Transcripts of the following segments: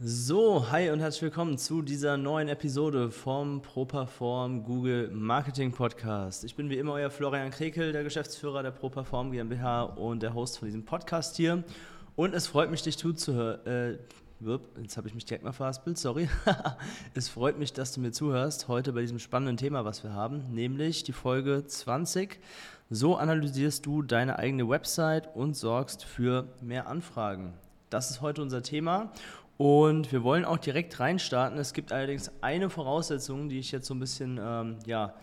So, hi und herzlich willkommen zu dieser neuen Episode vom ProPerform Google Marketing Podcast. Ich bin wie immer euer Florian Krekel, der Geschäftsführer der ProPerform GmbH und der Host von diesem Podcast hier. Und es freut mich, dich zuzuhören. Äh, jetzt habe ich mich direkt mal verhaspelt, sorry. es freut mich, dass du mir zuhörst heute bei diesem spannenden Thema, was wir haben, nämlich die Folge 20. So analysierst du deine eigene Website und sorgst für mehr Anfragen. Das ist heute unser Thema und wir wollen auch direkt reinstarten. Es gibt allerdings eine Voraussetzung, die ich jetzt so ein bisschen, ähm, ja,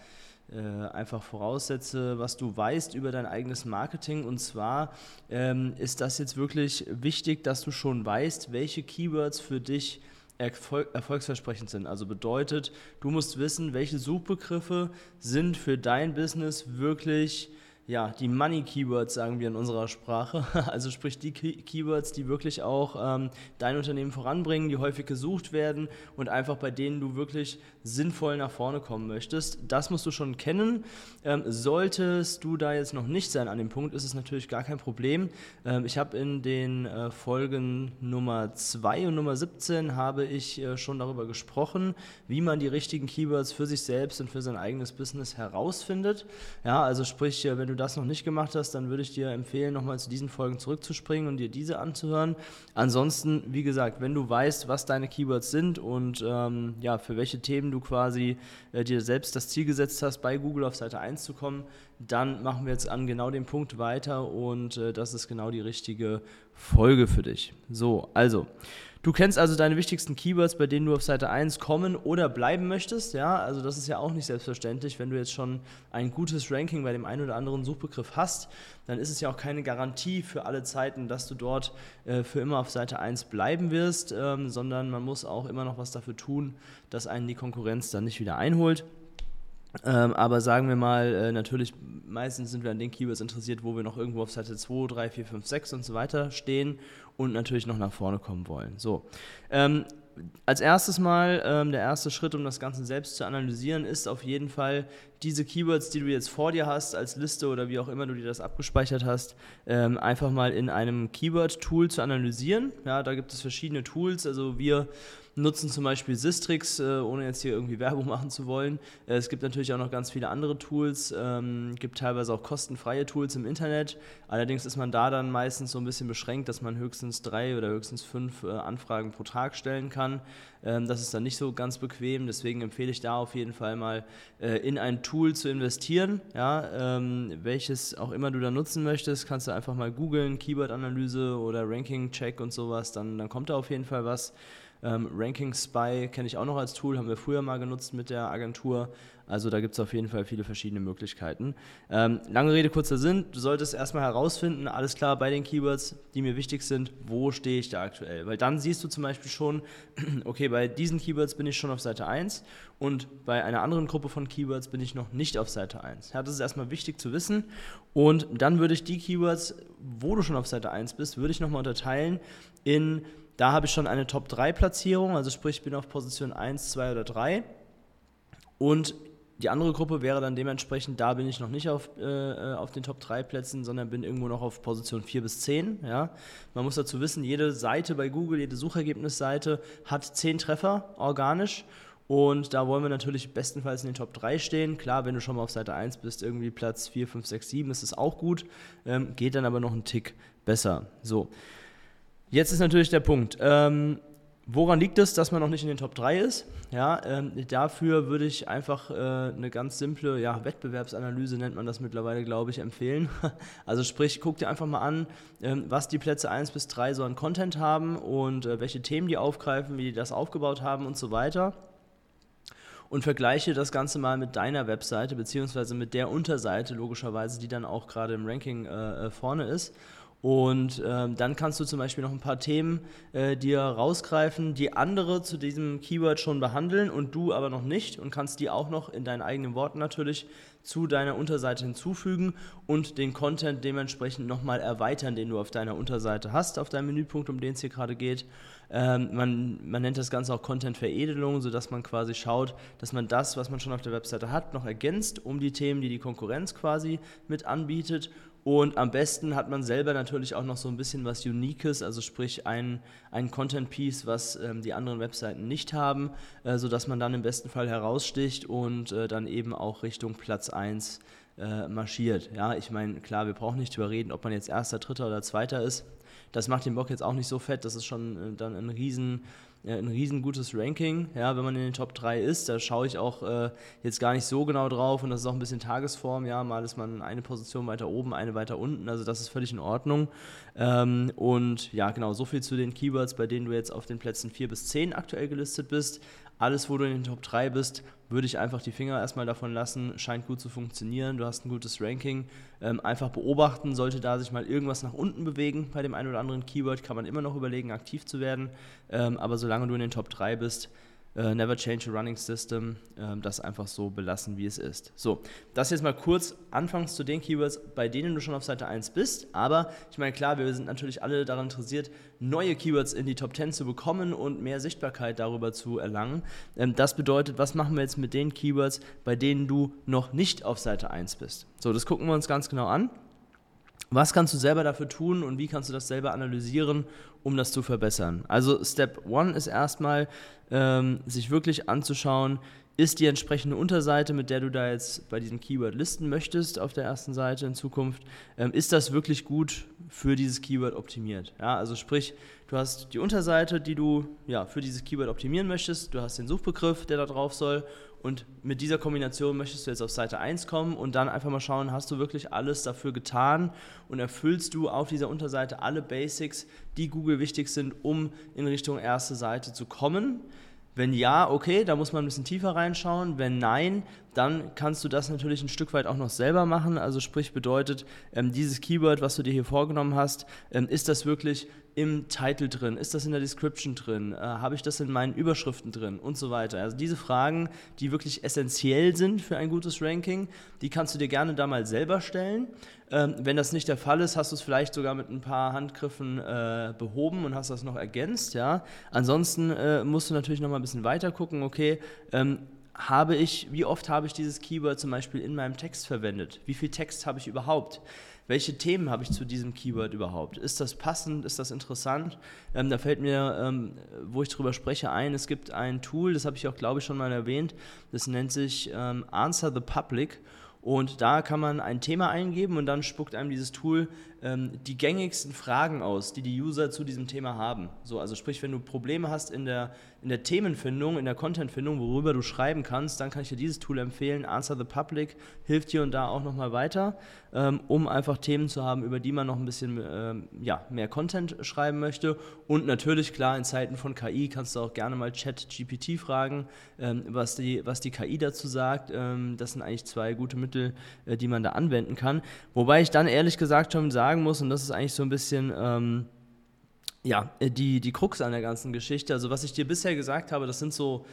äh, einfach voraussetze, was du weißt über dein eigenes Marketing. Und zwar ähm, ist das jetzt wirklich wichtig, dass du schon weißt, welche Keywords für dich erfolg erfolgsversprechend sind. Also bedeutet, du musst wissen, welche Suchbegriffe sind für dein Business wirklich ja, die Money-Keywords, sagen wir in unserer Sprache. Also sprich die Keywords, die wirklich auch ähm, dein Unternehmen voranbringen, die häufig gesucht werden und einfach bei denen du wirklich sinnvoll nach vorne kommen möchtest. Das musst du schon kennen. Ähm, solltest du da jetzt noch nicht sein an dem Punkt, ist es natürlich gar kein Problem. Ähm, ich habe in den äh, Folgen Nummer 2 und Nummer 17 habe ich äh, schon darüber gesprochen, wie man die richtigen Keywords für sich selbst und für sein eigenes Business herausfindet. Ja, also sprich, äh, wenn du das noch nicht gemacht hast, dann würde ich dir empfehlen, nochmal zu diesen Folgen zurückzuspringen und dir diese anzuhören. Ansonsten, wie gesagt, wenn du weißt, was deine Keywords sind und ähm, ja, für welche Themen du quasi äh, dir selbst das Ziel gesetzt hast, bei Google auf Seite 1 zu kommen, dann machen wir jetzt an genau dem Punkt weiter und äh, das ist genau die richtige Folge für dich. So, also. Du kennst also deine wichtigsten Keywords, bei denen du auf Seite 1 kommen oder bleiben möchtest. Ja, also das ist ja auch nicht selbstverständlich. Wenn du jetzt schon ein gutes Ranking bei dem einen oder anderen Suchbegriff hast, dann ist es ja auch keine Garantie für alle Zeiten, dass du dort äh, für immer auf Seite 1 bleiben wirst, ähm, sondern man muss auch immer noch was dafür tun, dass einen die Konkurrenz dann nicht wieder einholt. Ähm, aber sagen wir mal, äh, natürlich, meistens sind wir an den Keywords interessiert, wo wir noch irgendwo auf Seite 2, 3, 4, 5, 6 und so weiter stehen und natürlich noch nach vorne kommen wollen. So. Ähm, als erstes mal, ähm, der erste Schritt, um das Ganze selbst zu analysieren, ist auf jeden Fall diese Keywords, die du jetzt vor dir hast, als Liste oder wie auch immer du dir das abgespeichert hast, ähm, einfach mal in einem Keyword-Tool zu analysieren. Ja, da gibt es verschiedene Tools. Also wir nutzen zum Beispiel Sistrix, äh, ohne jetzt hier irgendwie Werbung machen zu wollen. Äh, es gibt natürlich auch noch ganz viele andere Tools, ähm, gibt teilweise auch kostenfreie Tools im Internet. Allerdings ist man da dann meistens so ein bisschen beschränkt, dass man höchstens drei oder höchstens fünf äh, Anfragen pro Tag stellen kann. Ähm, das ist dann nicht so ganz bequem, deswegen empfehle ich da auf jeden Fall mal äh, in ein Tool zu investieren. Ja, ähm, welches auch immer du da nutzen möchtest, kannst du einfach mal googeln, Keyword-Analyse oder Ranking-Check und sowas, dann, dann kommt da auf jeden Fall was. Ähm, Ranking Spy kenne ich auch noch als Tool, haben wir früher mal genutzt mit der Agentur. Also da gibt es auf jeden Fall viele verschiedene Möglichkeiten. Ähm, lange Rede, kurzer Sinn. Du solltest erstmal herausfinden, alles klar, bei den Keywords, die mir wichtig sind, wo stehe ich da aktuell? Weil dann siehst du zum Beispiel schon, okay, bei diesen Keywords bin ich schon auf Seite 1 und bei einer anderen Gruppe von Keywords bin ich noch nicht auf Seite 1. Ja, das ist erstmal wichtig zu wissen. Und dann würde ich die Keywords, wo du schon auf Seite 1 bist, würde ich nochmal unterteilen in da habe ich schon eine Top-3-Platzierung, also sprich, ich bin auf Position 1, 2 oder 3. Und die andere Gruppe wäre dann dementsprechend, da bin ich noch nicht auf, äh, äh auf den Top 3 Plätzen, sondern bin irgendwo noch auf Position 4 bis 10. Ja. Man muss dazu wissen, jede Seite bei Google, jede Suchergebnisseite hat 10 Treffer organisch. Und da wollen wir natürlich bestenfalls in den Top 3 stehen. Klar, wenn du schon mal auf Seite 1 bist, irgendwie Platz 4, 5, 6, 7, ist es auch gut. Ähm, geht dann aber noch einen Tick besser. So. Jetzt ist natürlich der Punkt. Ähm, woran liegt es, dass man noch nicht in den Top 3 ist? Ja, ähm, dafür würde ich einfach äh, eine ganz simple ja, Wettbewerbsanalyse, nennt man das mittlerweile, glaube ich, empfehlen. Also sprich, guck dir einfach mal an, ähm, was die Plätze 1 bis 3 so an Content haben und äh, welche Themen die aufgreifen, wie die das aufgebaut haben und so weiter. Und vergleiche das Ganze mal mit deiner Webseite, beziehungsweise mit der Unterseite, logischerweise, die dann auch gerade im Ranking äh, äh vorne ist Und ähm, dann kannst du zum Beispiel noch ein paar Themen äh, dir rausgreifen, die andere zu diesem Keyword schon behandeln und du aber noch nicht und kannst die auch noch in deinen eigenen Worten natürlich zu deiner Unterseite hinzufügen und den Content dementsprechend nochmal erweitern, den du auf deiner Unterseite hast, auf deinem Menüpunkt, um den es hier gerade geht. Ähm, man, man nennt das Ganze auch Content-Veredelung, sodass man quasi schaut, dass man das, was man schon auf der Webseite hat, noch ergänzt um die Themen, die die Konkurrenz quasi mit anbietet und am besten hat man selber natürlich auch noch so ein bisschen was Uniques, also sprich ein, ein Content-Piece, was ähm, die anderen Webseiten nicht haben, äh, sodass man dann im besten Fall heraussticht und äh, dann eben auch Richtung Platz 1 äh, marschiert. Ja, ich meine, klar, wir brauchen nicht überreden, ob man jetzt Erster, Dritter oder Zweiter ist. Das macht den Bock jetzt auch nicht so fett, das ist schon äh, dann ein riesen ein riesengutes Ranking, ja, wenn man in den Top 3 ist. Da schaue ich auch äh, jetzt gar nicht so genau drauf und das ist auch ein bisschen Tagesform. Ja, mal ist man eine Position weiter oben, eine weiter unten. Also das ist völlig in Ordnung. Ähm, und ja, genau, so viel zu den Keywords, bei denen du jetzt auf den Plätzen 4 bis 10 aktuell gelistet bist. Alles, wo du in den Top 3 bist, würde ich einfach die Finger erstmal davon lassen. Scheint gut zu funktionieren. Du hast ein gutes Ranking. Ähm, einfach beobachten, sollte da sich mal irgendwas nach unten bewegen bei dem einen oder anderen Keyword, kann man immer noch überlegen, aktiv zu werden. Ähm, aber solange du in den Top 3 bist, Uh, never change a running system, ähm, das einfach so belassen, wie es ist. So, das jetzt mal kurz anfangs zu den Keywords, bei denen du schon auf Seite 1 bist. Aber ich meine, klar, wir sind natürlich alle daran interessiert, neue Keywords in die Top 10 zu bekommen und mehr Sichtbarkeit darüber zu erlangen. Ähm, das bedeutet, was machen wir jetzt mit den Keywords, bei denen du noch nicht auf Seite 1 bist? So, das gucken wir uns ganz genau an. Was kannst du selber dafür tun und wie kannst du das selber analysieren, um das zu verbessern? Also Step One ist erstmal, ähm, sich wirklich anzuschauen, ist die entsprechende Unterseite, mit der du da jetzt bei diesem Keyword listen möchtest auf der ersten Seite in Zukunft, ähm, ist das wirklich gut für dieses Keyword optimiert? Ja, also sprich, du hast die Unterseite, die du ja, für dieses Keyword optimieren möchtest, du hast den Suchbegriff, der da drauf soll und mit dieser Kombination möchtest du jetzt auf Seite 1 kommen und dann einfach mal schauen, hast du wirklich alles dafür getan und erfüllst du auf dieser Unterseite alle Basics, die Google wichtig sind, um in Richtung erste Seite zu kommen. Wenn ja, okay, da muss man ein bisschen tiefer reinschauen. Wenn nein, dann kannst du das natürlich ein Stück weit auch noch selber machen. Also sprich bedeutet, ähm, dieses Keyword, was du dir hier vorgenommen hast, ähm, ist das wirklich im Titel drin? Ist das in der Description drin? Äh, Habe ich das in meinen Überschriften drin? Und so weiter. Also diese Fragen, die wirklich essentiell sind für ein gutes Ranking, die kannst du dir gerne da mal selber stellen. Ähm, wenn das nicht der Fall ist, hast du es vielleicht sogar mit ein paar Handgriffen äh, behoben und hast das noch ergänzt. Ja? Ansonsten äh, musst du natürlich noch mal ein bisschen weiter gucken, okay, ähm, habe ich, wie oft habe ich dieses Keyword zum Beispiel in meinem Text verwendet? Wie viel Text habe ich überhaupt? welche Themen habe ich zu diesem Keyword überhaupt? Ist das passend? Ist das interessant? Ähm, da fällt mir, ähm, wo ich darüber spreche, ein, es gibt ein Tool, das habe ich auch, glaube ich, schon mal erwähnt, das nennt sich ähm, Answer the Public. Und da kann man ein Thema eingeben und dann spuckt einem dieses Tool ähm, die gängigsten Fragen aus, die die User zu diesem Thema haben. So, also sprich, wenn du Probleme hast in der, in der Themenfindung, in der Contentfindung, worüber du schreiben kannst, dann kann ich dir dieses Tool empfehlen. Answer the Public hilft hier und da auch nochmal weiter, ähm, um einfach Themen zu haben, über die man noch ein bisschen ähm, ja, mehr Content schreiben möchte. Und natürlich, klar, in Zeiten von KI kannst du auch gerne mal Chat-GPT fragen, ähm, was, die, was die KI dazu sagt. Ähm, das sind eigentlich zwei gute Mittel, äh, die man da anwenden kann. Wobei ich dann ehrlich gesagt schon sage, sagen muss, und das ist eigentlich so ein bisschen ähm, ja, die, die Krux an der ganzen Geschichte. Also, was ich dir bisher gesagt habe, das sind so,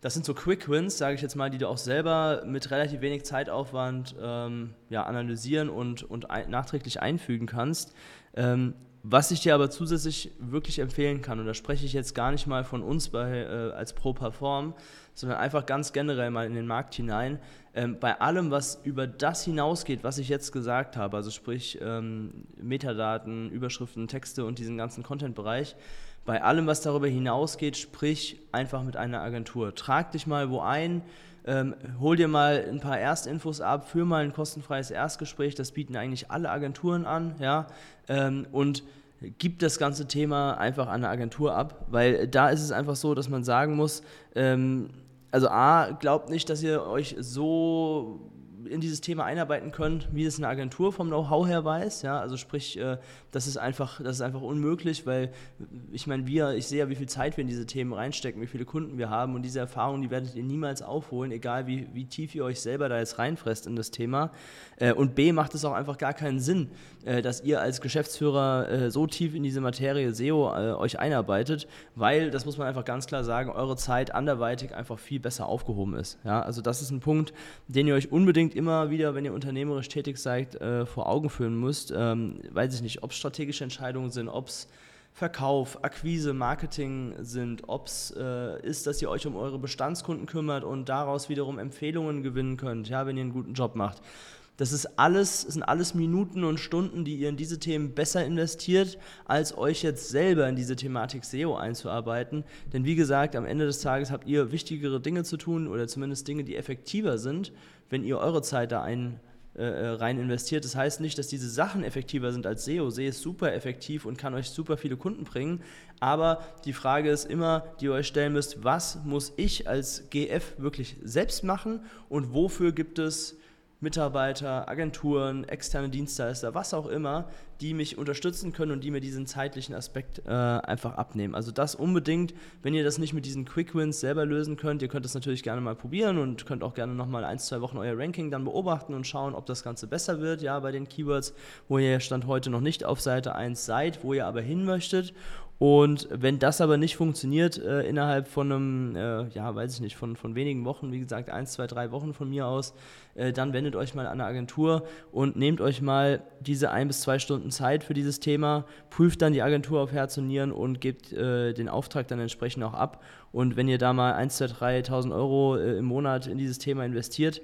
das sind so Quick Wins, sage ich jetzt mal, die du auch selber mit relativ wenig Zeitaufwand ähm, ja, analysieren und, und ein, nachträglich einfügen kannst. Ähm, was ich dir aber zusätzlich wirklich empfehlen kann, und da spreche ich jetzt gar nicht mal von uns bei, äh, als Pro Perform, sondern einfach ganz generell mal in den Markt hinein. Ähm, bei allem, was über das hinausgeht, was ich jetzt gesagt habe, also sprich ähm, Metadaten, Überschriften, Texte und diesen ganzen Content-Bereich, bei allem, was darüber hinausgeht, sprich einfach mit einer Agentur. Trag dich mal wo ein, ähm, hol dir mal ein paar Erstinfos ab, führ mal ein kostenfreies Erstgespräch, das bieten eigentlich alle Agenturen an, ja, ähm, und gib das ganze Thema einfach an eine Agentur ab, weil da ist es einfach so, dass man sagen muss, ähm, also A, glaubt nicht, dass ihr euch so in dieses Thema einarbeiten könnt, wie es eine Agentur vom Know-how her weiß. Ja, also sprich, äh, das ist einfach, das ist einfach unmöglich, weil ich meine, wir, ich sehe ja, wie viel Zeit wir in diese Themen reinstecken, wie viele Kunden wir haben und diese Erfahrungen, die werdet ihr niemals aufholen, egal wie, wie tief ihr euch selber da jetzt reinfresst in das Thema. Äh, und B macht es auch einfach gar keinen Sinn, äh, dass ihr als Geschäftsführer äh, so tief in diese Materie SEO äh, euch einarbeitet, weil, das muss man einfach ganz klar sagen, eure Zeit anderweitig einfach viel besser aufgehoben ist. Ja, also das ist ein Punkt, den ihr euch unbedingt immer wieder, wenn ihr unternehmerisch tätig seid, äh, vor Augen führen müsst. Ähm, weiß ich nicht, ob es strategische Entscheidungen sind, ob es Verkauf, Akquise, Marketing sind, ob es äh, ist, dass ihr euch um eure Bestandskunden kümmert und daraus wiederum Empfehlungen gewinnen könnt, ja, wenn ihr einen guten Job macht. Das ist alles, sind alles Minuten und Stunden, die ihr in diese Themen besser investiert, als euch jetzt selber in diese Thematik SEO einzuarbeiten. Denn wie gesagt, am Ende des Tages habt ihr wichtigere Dinge zu tun oder zumindest Dinge, die effektiver sind, wenn ihr eure Zeit da ein, äh, äh rein investiert. Das heißt nicht, dass diese Sachen effektiver sind als SEO. SEO ist super effektiv und kann euch super viele Kunden bringen. Aber die Frage ist immer, die ihr euch stellen müsst, was muss ich als GF wirklich selbst machen und wofür gibt es Mitarbeiter, Agenturen, externe Dienstleister, was auch immer, die mich unterstützen können und die mir diesen zeitlichen Aspekt äh, einfach abnehmen. Also das unbedingt, wenn ihr das nicht mit diesen Quick Wins selber lösen könnt, ihr könnt das natürlich gerne mal probieren und könnt auch gerne nochmal ein, zwei Wochen euer Ranking dann beobachten und schauen, ob das Ganze besser wird, ja, bei den Keywords, wo ihr Stand heute noch nicht auf Seite 1 seid, wo ihr aber hin möchtet und wenn das aber nicht funktioniert äh, innerhalb von einem, äh, ja, weiß ich nicht, von, von wenigen Wochen, wie gesagt, eins, zwei, drei Wochen von mir aus, äh, dann wendet euch mal an eine Agentur und nehmt euch mal diese ein bis zwei Stunden Zeit für dieses Thema, prüft dann die Agentur auf Herz und Nieren und gebt äh, den Auftrag dann entsprechend auch ab. Und wenn ihr da mal 1, 2, 3.000 Euro äh, im Monat in dieses Thema investiert,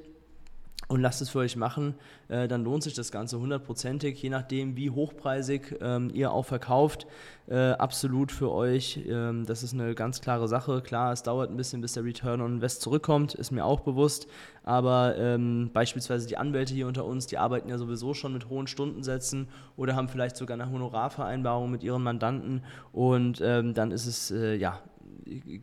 und lasst es für euch machen, äh, dann lohnt sich das Ganze hundertprozentig, je nachdem, wie hochpreisig ähm, ihr auch verkauft, äh, absolut für euch. Ähm, das ist eine ganz klare Sache. Klar, es dauert ein bisschen, bis der Return on Invest zurückkommt, ist mir auch bewusst. Aber ähm, beispielsweise die Anwälte hier unter uns, die arbeiten ja sowieso schon mit hohen Stundensätzen oder haben vielleicht sogar eine Honorarvereinbarung mit ihren Mandanten. Und ähm, dann ist es äh, ja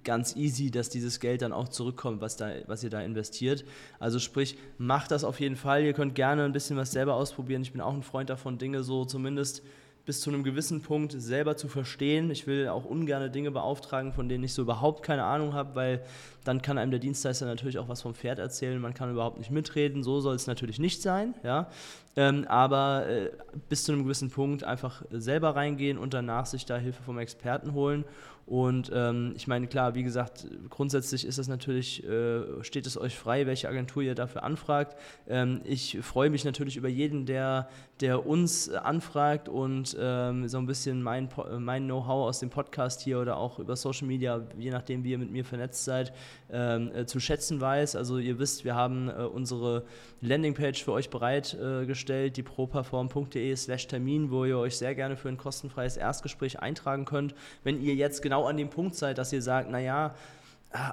ganz easy, dass dieses Geld dann auch zurückkommt, was, da, was ihr da investiert. Also sprich, macht das auf jeden Fall. Ihr könnt gerne ein bisschen was selber ausprobieren. Ich bin auch ein Freund davon, Dinge so zumindest bis zu einem gewissen Punkt selber zu verstehen. Ich will auch ungerne Dinge beauftragen, von denen ich so überhaupt keine Ahnung habe, weil dann kann einem der Dienstleister natürlich auch was vom Pferd erzählen, man kann überhaupt nicht mitreden. So soll es natürlich nicht sein, ja. Ähm, aber äh, bis zu einem gewissen Punkt einfach selber reingehen und danach sich da Hilfe vom Experten holen und ähm, ich meine, klar, wie gesagt, grundsätzlich ist es natürlich, äh, steht es euch frei, welche Agentur ihr dafür anfragt. Ähm, ich freue mich natürlich über jeden, der, der uns anfragt und ähm, so ein bisschen mein, mein Know-how aus dem Podcast hier oder auch über Social Media, je nachdem, wie ihr mit mir vernetzt seid, ähm, äh, zu schätzen weiß. Also ihr wisst, wir haben äh, unsere Landingpage für euch bereitgestellt, die properform.de slash Termin, wo ihr euch sehr gerne für ein kostenfreies Erstgespräch eintragen könnt. Wenn ihr jetzt genau an dem Punkt seid, dass ihr sagt, naja,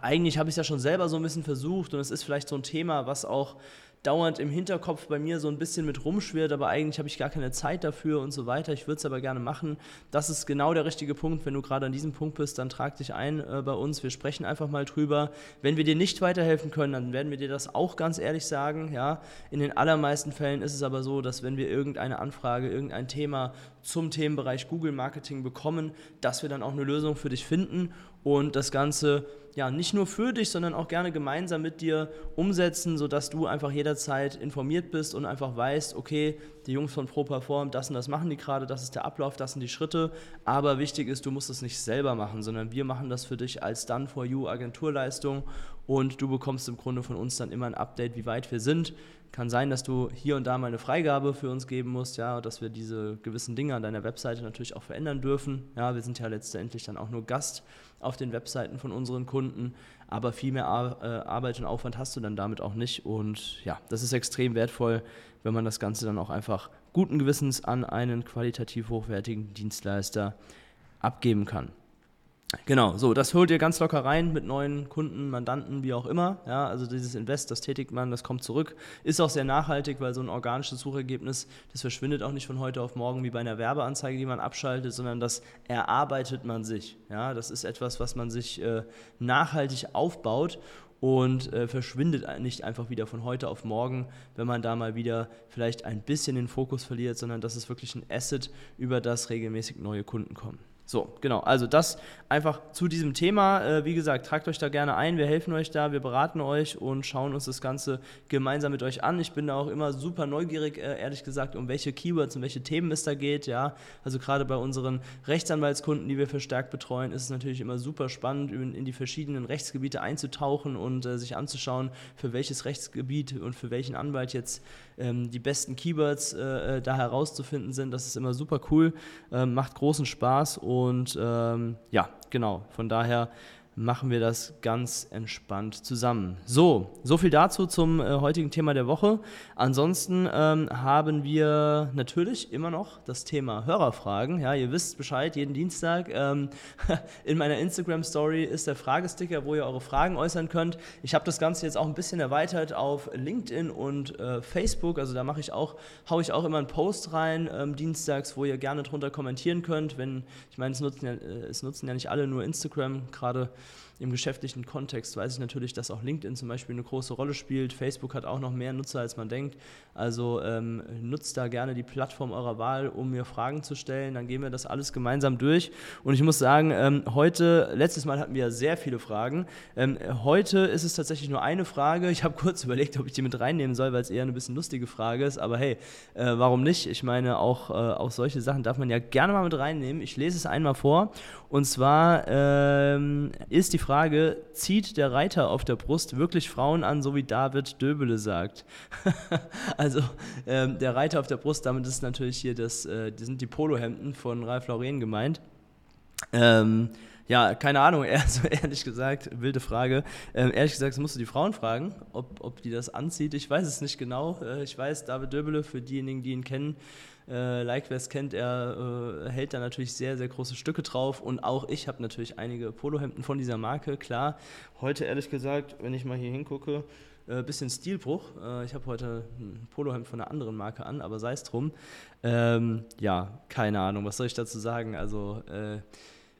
eigentlich habe ich es ja schon selber so ein bisschen versucht und es ist vielleicht so ein Thema, was auch dauernd im Hinterkopf bei mir so ein bisschen mit rumschwirrt, aber eigentlich habe ich gar keine Zeit dafür und so weiter. Ich würde es aber gerne machen. Das ist genau der richtige Punkt. Wenn du gerade an diesem Punkt bist, dann trag dich ein äh, bei uns. Wir sprechen einfach mal drüber. Wenn wir dir nicht weiterhelfen können, dann werden wir dir das auch ganz ehrlich sagen. Ja, in den allermeisten Fällen ist es aber so, dass wenn wir irgendeine Anfrage, irgendein Thema zum Themenbereich Google Marketing bekommen, dass wir dann auch eine Lösung für dich finden und das Ganze ja nicht nur für dich, sondern auch gerne gemeinsam mit dir umsetzen, sodass du einfach jederzeit informiert bist und einfach weißt, okay, die Jungs von ProPerform, das und das machen die gerade, das ist der Ablauf, das sind die Schritte. Aber wichtig ist, du musst es nicht selber machen, sondern wir machen das für dich als Done for You Agenturleistung und du bekommst im Grunde von uns dann immer ein Update, wie weit wir sind. Kann sein, dass du hier und da mal eine Freigabe für uns geben musst, ja, dass wir diese gewissen Dinge an deiner Webseite natürlich auch verändern dürfen. Ja, wir sind ja letztendlich dann auch nur Gast auf den Webseiten von unseren Kunden, aber viel mehr äh, Arbeit und Aufwand hast du dann damit auch nicht. Und ja, das ist extrem wertvoll, wenn man das Ganze dann auch einfach guten Gewissens an einen qualitativ hochwertigen Dienstleister abgeben kann. Genau, so, das holt ihr ganz locker rein mit neuen Kunden, Mandanten, wie auch immer. Ja, also dieses Invest, das tätigt man, das kommt zurück. Ist auch sehr nachhaltig, weil so ein organisches Suchergebnis, das verschwindet auch nicht von heute auf morgen wie bei einer Werbeanzeige, die man abschaltet, sondern das erarbeitet man sich. Ja, das ist etwas, was man sich äh, nachhaltig aufbaut und äh, verschwindet nicht einfach wieder von heute auf morgen, wenn man da mal wieder vielleicht ein bisschen den Fokus verliert, sondern das ist wirklich ein Asset, über das regelmäßig neue Kunden kommen. So, genau. Also das einfach zu diesem Thema. Äh, wie gesagt, tragt euch da gerne ein. Wir helfen euch da, wir beraten euch und schauen uns das Ganze gemeinsam mit euch an. Ich bin da auch immer super neugierig, äh, ehrlich gesagt, um welche Keywords und welche Themen es da geht. Ja, also gerade bei unseren Rechtsanwaltskunden, die wir verstärkt betreuen, ist es natürlich immer super spannend, in, die verschiedenen Rechtsgebiete einzutauchen und äh, sich anzuschauen, für welches Rechtsgebiet und für welchen Anwalt jetzt ähm, die besten Keywords äh, äh, da herauszufinden sind. Das ist immer super cool, ähm, macht großen Spaß und ähm, ja, genau, von daher machen wir das ganz entspannt zusammen. So, so viel dazu zum äh, heutigen Thema der Woche. Ansonsten ähm, haben wir natürlich immer noch das Thema Hörerfragen. Ja, ihr wisst Bescheid, jeden Dienstag ähm, in meiner Instagram-Story ist der Fragesticker, wo ihr eure Fragen äußern könnt. Ich habe das Ganze jetzt auch ein bisschen erweitert auf LinkedIn und äh, Facebook. Also da mache ich auch, haue ich auch immer einen Post rein ähm, dienstags, wo ihr gerne drunter kommentieren könnt. Wenn, ich meine, es ja, äh, es nutzen ja nicht alle nur Instagram, gerade im geschäftlichen Kontext weiß ich natürlich, dass auch LinkedIn zum Beispiel eine große Rolle spielt. Facebook hat auch noch mehr Nutzer, als man denkt. Also ähm, nutzt da gerne die Plattform eurer Wahl, um mir Fragen zu stellen. Dann gehen wir das alles gemeinsam durch. Und ich muss sagen, ähm, heute, letztes Mal hatten wir sehr viele Fragen. Ähm, heute ist es tatsächlich nur eine Frage. Ich habe kurz überlegt, ob ich die mit reinnehmen soll, weil es eher eine bisschen lustige Frage ist. Aber hey, äh, warum nicht? Ich meine, auch, äh, auch solche Sachen darf man ja gerne mal mit reinnehmen. Ich lese es einmal vor. Und zwar ähm, ist die Frage, zieht der Reiter auf der Brust wirklich Frauen an, so wie David Döbele sagt? also ähm, der Reiter auf der Brust, damit ist natürlich hier das, äh, die sind die Polohemden von Ralf Lauren gemeint. Ähm, ja, keine Ahnung, also ehrlich gesagt, wilde Frage. Ähm, ehrlich gesagt, musst du die Frauen fragen, ob, ob die das anzieht. Ich weiß es nicht genau. Äh, ich weiß, David Döbele, für diejenigen, die ihn kennen, äh, like wer es kennt, er äh, hält da natürlich sehr, sehr große Stücke drauf und auch ich habe natürlich einige Polohemden von dieser Marke, klar. Heute ehrlich gesagt, wenn ich mal hier hingucke, äh, bisschen Stilbruch. Äh, ich habe heute ein Polohemd von einer anderen Marke an, aber sei es drum. Ähm, ja, keine Ahnung, was soll ich dazu sagen? Also äh,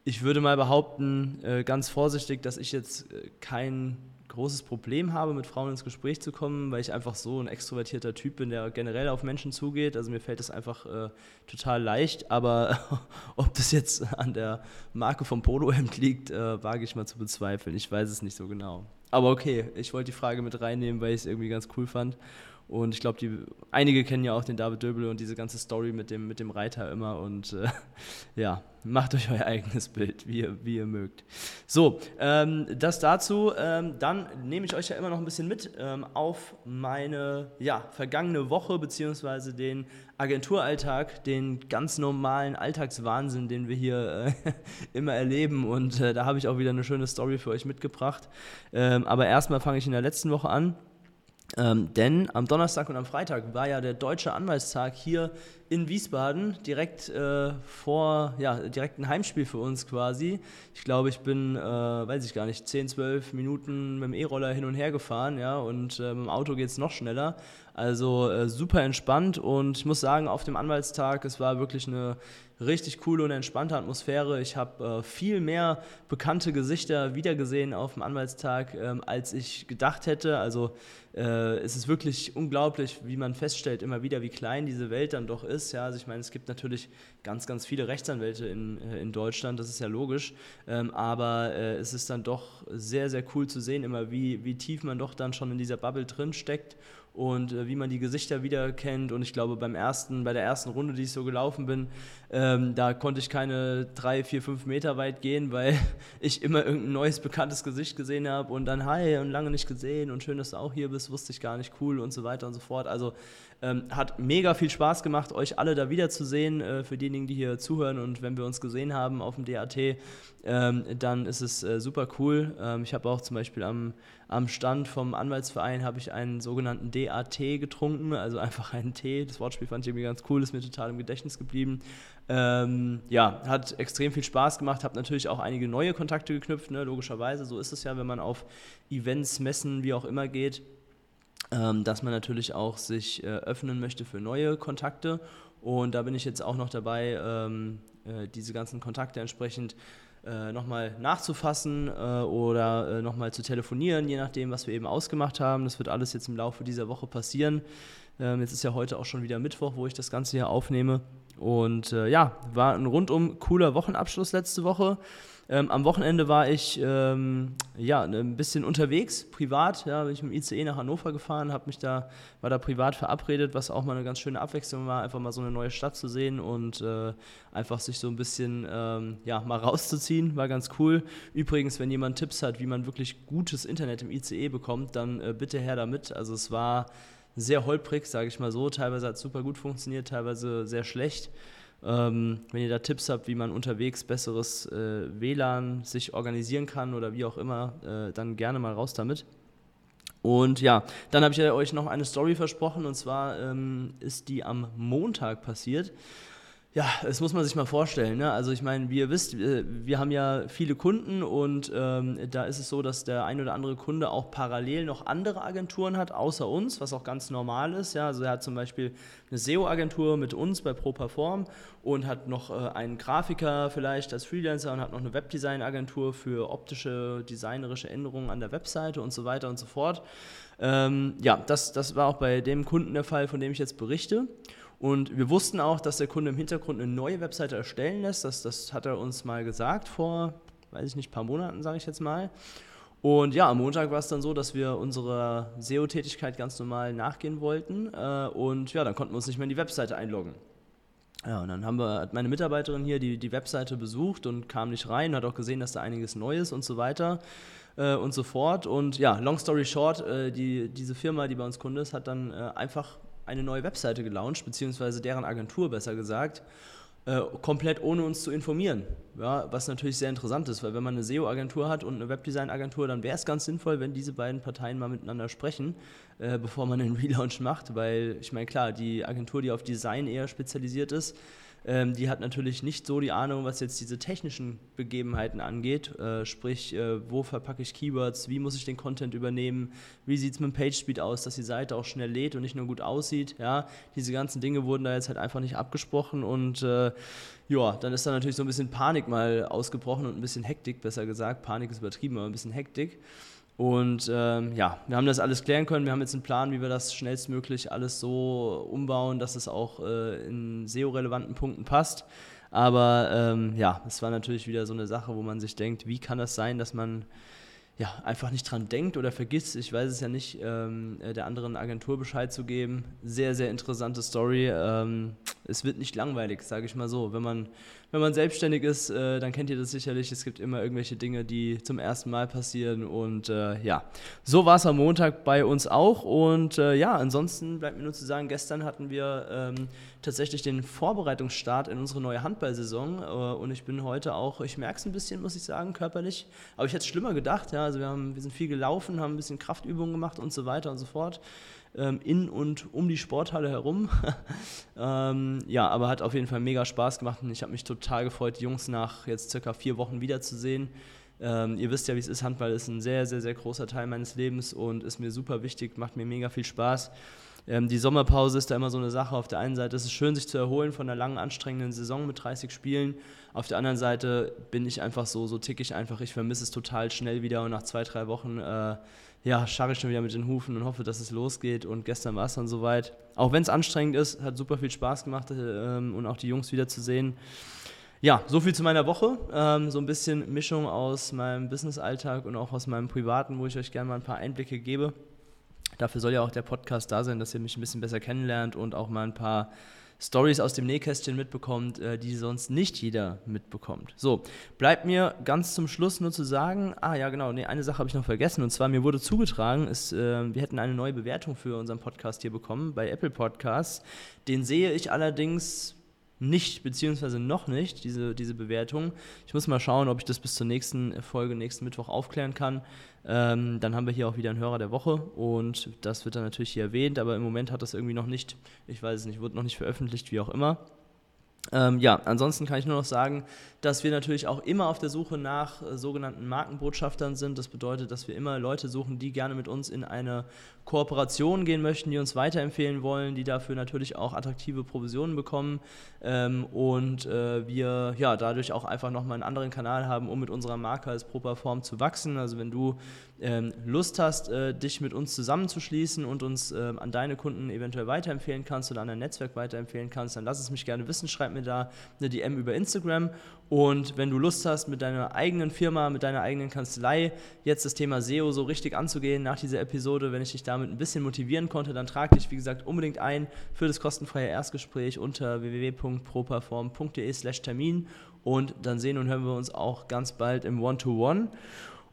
ich würde mal behaupten, äh, ganz vorsichtig, dass ich jetzt äh, kein großes Problem habe, mit Frauen ins Gespräch zu kommen, weil ich einfach so ein extrovertierter Typ bin, der generell auf Menschen zugeht. Also mir fällt das einfach äh, total leicht. Aber ob das jetzt an der Marke vom Polohemd liegt, äh, wage ich mal zu bezweifeln. Ich weiß es nicht so genau. Aber okay, ich wollte die Frage mit reinnehmen, weil ich es irgendwie ganz cool fand. Und ich glaube, einige kennen ja auch den David Döbel und diese ganze Story mit dem, mit dem Reiter immer. Und äh, ja, macht euch euer eigenes Bild, wie ihr, wie ihr mögt. So, ähm, das dazu. Ähm, dann nehme ich euch ja immer noch ein bisschen mit ähm, auf meine ja, vergangene Woche, beziehungsweise den Agenturalltag, den ganz normalen Alltagswahnsinn, den wir hier äh, immer erleben. Und äh, da habe ich auch wieder eine schöne Story für euch mitgebracht. Ähm, aber erstmal fange ich in der letzten Woche an. Ähm, denn am Donnerstag und am Freitag war ja der Deutsche Anwaltstag hier in Wiesbaden, direkt äh, vor, ja, direkt ein Heimspiel für uns quasi. Ich glaube, ich bin, äh, weiß ich gar nicht, 10, 12 Minuten mit dem E-Roller hin und her gefahren, ja, und äh, mit dem Auto geht es noch schneller. Also äh, super entspannt und ich muss sagen, auf dem Anwaltstag, es war wirklich eine richtig coole und entspannte Atmosphäre. Ich habe äh, viel mehr bekannte Gesichter wiedergesehen auf dem Anwaltstag, ähm, als ich gedacht hätte. Also äh, es ist wirklich unglaublich, wie man feststellt immer wieder, wie klein diese Welt dann doch ist. Ja, also ich meine, es gibt natürlich ganz, ganz viele Rechtsanwälte in, äh, in Deutschland, das ist ja logisch, ähm, aber äh, es ist dann doch sehr, sehr cool zu sehen, immer wie, wie tief man doch dann schon in dieser Bubble drin steckt und äh, wie man die Gesichter wieder kennt. Und ich glaube, beim ersten, bei der ersten Runde, die ich so gelaufen bin, ähm, da konnte ich keine drei, vier, fünf Meter weit gehen, weil ich immer irgendein neues, bekanntes Gesicht gesehen habe und dann, hi, und lange nicht gesehen und schön, dass du auch hier bist, wusste ich gar nicht, cool und so weiter und so fort. Also ähm, hat mega viel Spaß gemacht, euch alle da wiederzusehen, äh, für diejenigen, die hier zuhören. Und wenn wir uns gesehen haben auf dem DAT, ähm, dann ist es äh, super cool. Ähm, ich habe auch zum Beispiel am, am Stand vom Anwaltsverein habe ich einen sogenannten DAT getrunken, also einfach einen Tee. Das Wortspiel fand ich irgendwie ganz cool, ist mir total im Gedächtnis geblieben. Ähm, ja, hat extrem viel Spaß gemacht, habe natürlich auch einige neue Kontakte geknüpft, ne? logischerweise. So ist es ja, wenn man auf Events, Messen, wie auch immer geht ähm, dass man natürlich auch sich äh, öffnen möchte für neue Kontakte. Und da bin ich jetzt auch noch dabei, ähm, äh, diese ganzen Kontakte entsprechend äh, nochmal nachzufassen äh, oder äh, nochmal zu telefonieren, je nachdem, was wir eben ausgemacht haben. Das wird alles jetzt im Laufe dieser Woche passieren. Ähm, jetzt ist ja heute auch schon wieder Mittwoch, wo ich das Ganze hier aufnehme. Und äh, ja, war ein rundum cooler Wochenabschluss letzte Woche. Ähm, am Wochenende war ich ähm, ja, ne, ein bisschen unterwegs, privat. Ja, bin ich mit dem ICE nach Hannover gefahren, habe mich da, war da privat verabredet, was auch mal eine ganz schöne Abwechslung war, einfach mal so eine neue Stadt zu sehen und äh, einfach sich so ein bisschen ähm, ja, mal rauszuziehen, war ganz cool. Übrigens, wenn jemand Tipps hat, wie man wirklich gutes Internet im ICE bekommt, dann äh, bitte her damit. Also es war sehr holprig, sage ich mal so. Teilweise hat es super gut funktioniert, teilweise sehr schlecht. Ähm, wenn ihr da Tipps habt, wie man unterwegs besseres äh, WLAN sich organisieren kann oder wie auch immer, äh, dann gerne mal raus damit. Und ja, dann habe ich euch noch eine Story versprochen und zwar ähm, ist die am Montag passiert. Ja, das muss man sich mal vorstellen. Ne? Also ich meine, wie ihr wisst, wir haben ja viele Kunden und ähm, da ist es so, dass der ein oder andere Kunde auch parallel noch andere Agenturen hat, außer uns, was auch ganz normal ist. Ja? Also er hat zum Beispiel eine SEO-Agentur mit uns bei ProPerform und hat noch äh, einen Grafiker vielleicht als Freelancer und hat noch eine Webdesign-Agentur für optische, designerische Änderungen an der Webseite und so weiter und so fort. Ähm, ja, das, das war auch bei dem Kunden der Fall, von dem ich jetzt berichte. Und wir wussten auch, dass der Kunde im Hintergrund eine neue Webseite erstellen lässt. Das, das hat er uns mal gesagt vor, weiß ich nicht, paar Monaten, sage ich jetzt mal. Und ja, am Montag war es dann so, dass wir unserer SEO-Tätigkeit ganz normal nachgehen wollten. Äh, und ja, dann konnten wir uns nicht mehr in die Webseite einloggen. Ja, und dann haben wir, hat meine Mitarbeiterin hier die, die Webseite besucht und kam nicht rein, hat auch gesehen, dass da einiges Neues und so weiter äh, und so fort. Und ja, long story short, äh, die, diese Firma, die bei uns Kunde ist, hat dann äh, einfach eine neue Webseite gelauncht, beziehungsweise deren Agentur besser gesagt, äh, komplett ohne uns zu informieren. Ja, was natürlich sehr interessant ist, weil wenn man eine SEO-Agentur hat und eine Webdesign-Agentur, dann wäre es ganz sinnvoll, wenn diese beiden Parteien mal miteinander sprechen, äh, bevor man einen Relaunch macht, weil ich meine, klar, die Agentur, die auf Design eher spezialisiert ist, ähm, die hat natürlich nicht so die Ahnung, was jetzt diese technischen Begebenheiten angeht. Äh, sprich, äh, wo verpacke ich Keywords, wie muss ich den Content übernehmen, wie sieht es mit dem PageSpeed aus, dass die Seite auch schnell lädt und nicht nur gut aussieht. Ja, diese ganzen Dinge wurden da jetzt halt einfach nicht abgesprochen und äh, ja, dann ist da natürlich so ein bisschen Panik mal ausgebrochen und ein bisschen Hektik, besser gesagt. Panik ist übertrieben, aber ein bisschen Hektik. Und ähm, ja, wir haben das alles klären können. Wir haben jetzt einen Plan, wie wir das schnellstmöglich alles so umbauen, dass es auch äh, in SEO-relevanten Punkten passt. Aber ähm, ja, es war natürlich wieder so eine Sache, wo man sich denkt, wie kann das sein, dass man ja, einfach nicht dran denkt oder vergisst, ich weiß es ja nicht, ähm, äh, der anderen Agentur Bescheid zu geben. Sehr, sehr interessante Story. Ähm, es wird nicht langweilig, sage ich mal so. Wenn man, wenn man selbstständig ist, äh, dann kennt ihr das sicherlich. Es gibt immer irgendwelche Dinge, die zum ersten Mal passieren. Und äh, ja, so war es am Montag bei uns auch. Und äh, ja, ansonsten bleibt mir nur zu sagen, gestern hatten wir ähm, tatsächlich den Vorbereitungsstart in unsere neue Handballsaison. Äh, und ich bin heute auch, ich merke es ein bisschen, muss ich sagen, körperlich. Aber ich hätte es schlimmer gedacht. Ja. Also wir, haben, wir sind viel gelaufen, haben ein bisschen Kraftübungen gemacht und so weiter und so fort. Ähm, in und um die Sporthalle herum. ähm, ja, aber hat auf jeden Fall mega Spaß gemacht und ich habe mich total gefreut, die Jungs nach jetzt circa vier Wochen wiederzusehen. Ähm, ihr wisst ja, wie es ist. Handball ist ein sehr, sehr, sehr großer Teil meines Lebens und ist mir super wichtig, macht mir mega viel Spaß. Ähm, die Sommerpause ist da immer so eine Sache. Auf der einen Seite ist es schön, sich zu erholen von einer langen, anstrengenden Saison mit 30 Spielen. Auf der anderen Seite bin ich einfach so, so tick ich einfach. Ich vermisse es total schnell wieder und nach zwei, drei Wochen äh, ja, scharre ich schon wieder mit den Hufen und hoffe, dass es losgeht. Und gestern war es dann soweit. Auch wenn es anstrengend ist, hat super viel Spaß gemacht ähm, und auch die Jungs wieder zu sehen. Ja, so viel zu meiner Woche. Ähm, so ein bisschen Mischung aus meinem Business-Alltag und auch aus meinem Privaten, wo ich euch gerne mal ein paar Einblicke gebe. Dafür soll ja auch der Podcast da sein, dass ihr mich ein bisschen besser kennenlernt und auch mal ein paar Stories aus dem Nähkästchen mitbekommt, äh, die sonst nicht jeder mitbekommt. So, bleibt mir ganz zum Schluss nur zu sagen, ah ja genau, nee, eine Sache habe ich noch vergessen und zwar mir wurde zugetragen, ist, äh, wir hätten eine neue Bewertung für unseren Podcast hier bekommen bei Apple Podcasts. Den sehe ich allerdings nicht, beziehungsweise noch nicht, diese, diese Bewertung. Ich muss mal schauen, ob ich das bis zur nächsten Folge, nächsten Mittwoch aufklären kann. Ähm, dann haben wir hier auch wieder einen Hörer der Woche und das wird dann natürlich hier erwähnt, aber im Moment hat das irgendwie noch nicht, ich weiß es nicht, wurde noch nicht veröffentlicht, wie auch immer. Ähm, ja, ansonsten kann ich nur noch sagen, dass wir natürlich auch immer auf der Suche nach äh, sogenannten Markenbotschaftern sind. Das bedeutet, dass wir immer Leute suchen, die gerne mit uns in eine Kooperation gehen möchten, die uns weiterempfehlen wollen, die dafür natürlich auch attraktive Provisionen bekommen ähm, und äh, wir ja dadurch auch einfach nochmal einen anderen Kanal haben, um mit unserer Marke als Properform zu wachsen. Also wenn du ähm, Lust hast, äh, dich mit uns zusammenzuschließen und uns äh, an deine Kunden eventuell weiterempfehlen kannst oder an dein Netzwerk weiterempfehlen kannst, dann lass es mich gerne wissen. Schreib mir da eine DM über Instagram und wenn du Lust hast, mit deiner eigenen Firma, mit deiner eigenen Kanzlei jetzt das Thema SEO so richtig anzugehen nach dieser Episode, wenn ich dich damit ein bisschen motivieren konnte, dann trag dich, wie gesagt, unbedingt ein für das kostenfreie Erstgespräch unter www.properform.de slash Termin und dann sehen und hören wir uns auch ganz bald im One-to-One. -One.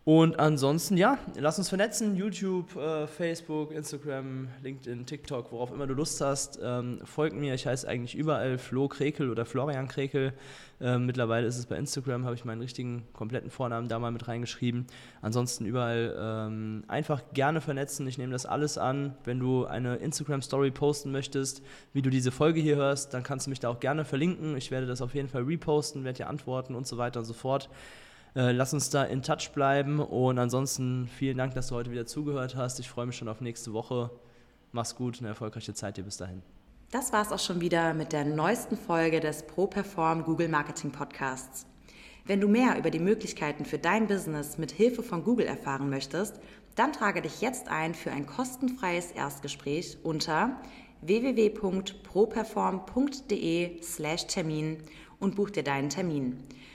Und ansonsten, ja, lass uns vernetzen. YouTube, äh, Facebook, Instagram, LinkedIn, TikTok, worauf immer du Lust hast. Ähm, folgt mir, ich heiße eigentlich überall Flo Krekel oder Florian Krekel. Ähm, mittlerweile ist es bei Instagram, habe ich meinen richtigen, kompletten Vornamen da mal mit reingeschrieben. Ansonsten überall ähm, einfach gerne vernetzen. Ich nehme das alles an. Wenn du eine Instagram-Story posten möchtest, wie du diese Folge hier hörst, dann kannst du mich da auch gerne verlinken. Ich werde das auf jeden Fall reposten, werde dir antworten und so weiter und so fort. Äh, lass uns da in Touch bleiben und ansonsten vielen Dank, dass du heute wieder zugehört hast. Ich freue mich schon auf nächste Woche. Mach's gut, eine erfolgreiche Zeit dir bis dahin. Das war's auch schon wieder mit der neuesten Folge des ProPerform Google Marketing Podcasts. Wenn du mehr über die Möglichkeiten für dein Business mit Hilfe von Google erfahren möchtest, dann trage dich jetzt ein für ein kostenfreies Erstgespräch unter www.properform.de/termin und buch dir deinen Termin.